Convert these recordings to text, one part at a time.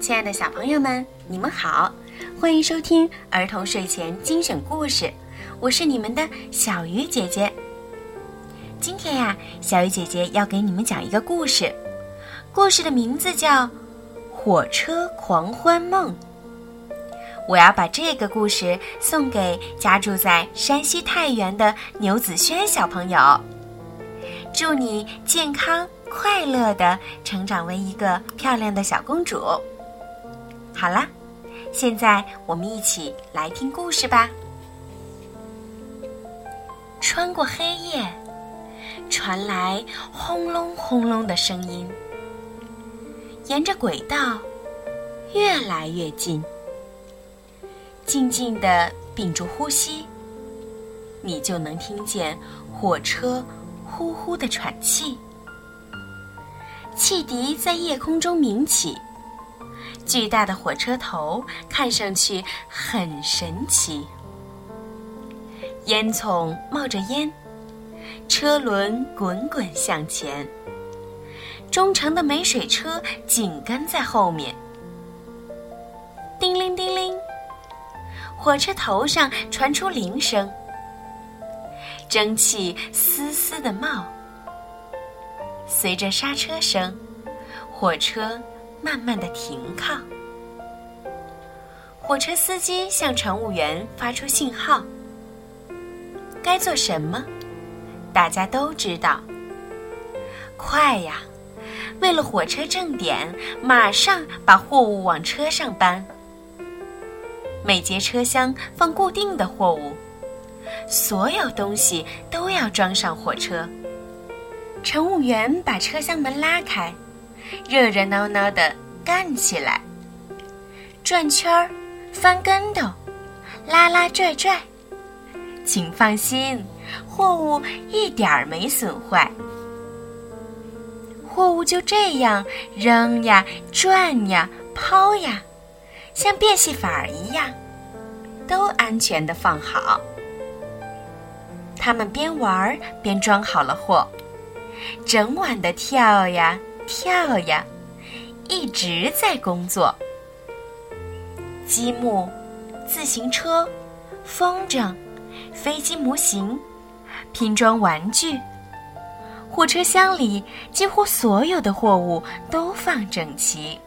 亲爱的小朋友们，你们好，欢迎收听儿童睡前精选故事，我是你们的小鱼姐姐。今天呀，小鱼姐姐要给你们讲一个故事，故事的名字叫《火车狂欢梦》。我要把这个故事送给家住在山西太原的牛子轩小朋友，祝你健康快乐的成长为一个漂亮的小公主。好啦，现在我们一起来听故事吧。穿过黑夜，传来轰隆轰隆的声音，沿着轨道越来越近。静静的屏住呼吸，你就能听见火车呼呼的喘气，汽笛在夜空中鸣起。巨大的火车头看上去很神奇，烟囱冒着烟，车轮滚滚向前。忠诚的煤水车紧跟在后面。叮铃叮铃，火车头上传出铃声，蒸汽丝丝的冒。随着刹车声，火车。慢慢的停靠，火车司机向乘务员发出信号。该做什么？大家都知道。快呀！为了火车正点，马上把货物往车上搬。每节车厢放固定的货物，所有东西都要装上火车。乘务员把车厢门拉开。热热闹闹的干起来，转圈儿，翻跟斗，拉拉拽拽。请放心，货物一点儿没损坏。货物就这样扔呀、转呀、抛呀，像变戏法儿一样，都安全的放好。他们边玩边装好了货，整晚的跳呀。跳呀，一直在工作。积木、自行车、风筝、飞机模型、拼装玩具，货车厢里几乎所有的货物都放整齐。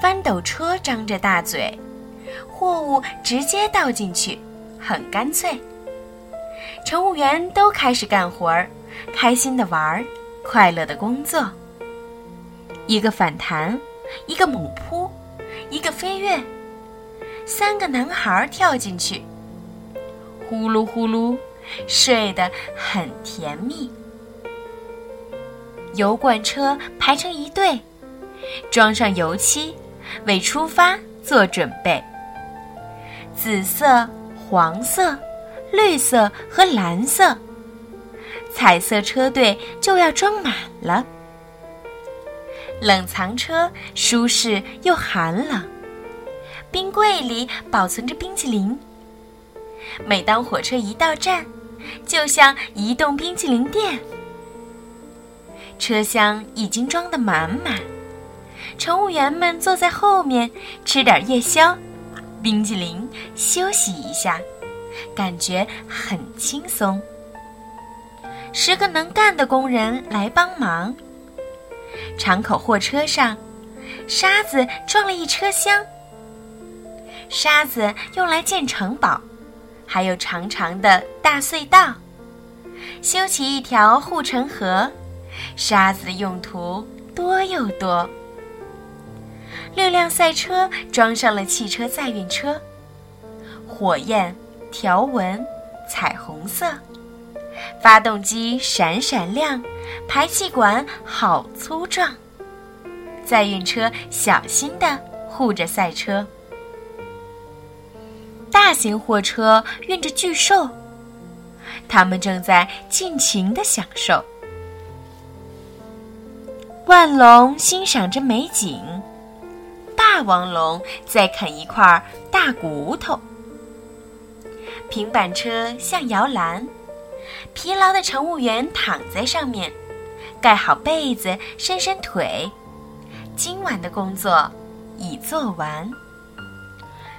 翻斗车张着大嘴，货物直接倒进去，很干脆。乘务员都开始干活儿，开心的玩儿。快乐的工作，一个反弹，一个猛扑，一个飞跃，三个男孩跳进去，呼噜呼噜，睡得很甜蜜。油罐车排成一队，装上油漆，为出发做准备。紫色、黄色、绿色和蓝色。彩色车队就要装满了。冷藏车舒适又寒冷，冰柜里保存着冰淇淋。每当火车一到站，就像移动冰淇淋店。车厢已经装得满满，乘务员们坐在后面吃点夜宵、冰淇淋，休息一下，感觉很轻松。十个能干的工人来帮忙。长口货车上，沙子装了一车厢。沙子用来建城堡，还有长长的大隧道。修起一条护城河，沙子用途多又多。六辆赛车装上了汽车载运车，火焰、条纹、彩虹色。发动机闪闪亮，排气管好粗壮。载运车小心地护着赛车。大型货车运着巨兽，他们正在尽情地享受。万龙欣赏着美景，霸王龙在啃一块大骨头。平板车像摇篮。疲劳的乘务员躺在上面，盖好被子，伸伸腿，今晚的工作已做完。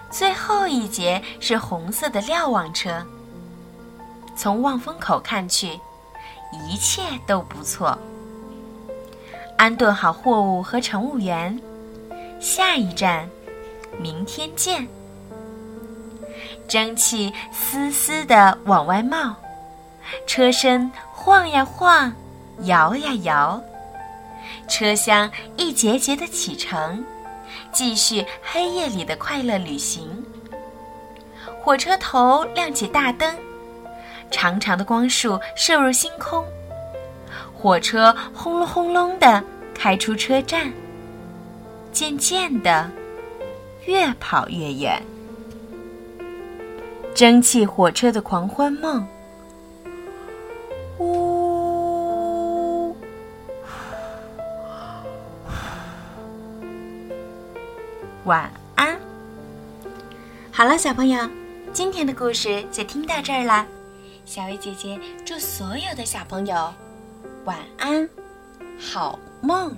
最后一节是红色的瞭望车。从望风口看去，一切都不错。安顿好货物和乘务员，下一站，明天见。蒸汽丝丝的往外冒，车身晃呀晃，摇呀摇，车厢一节节的启程，继续黑夜里的快乐旅行。火车头亮起大灯，长长的光束射入星空。火车轰隆轰隆的开出车站，渐渐的，越跑越远。蒸汽火车的狂欢梦，呜，晚安。好了，小朋友，今天的故事就听到这儿了。小薇姐姐祝所有的小朋友晚安，好梦。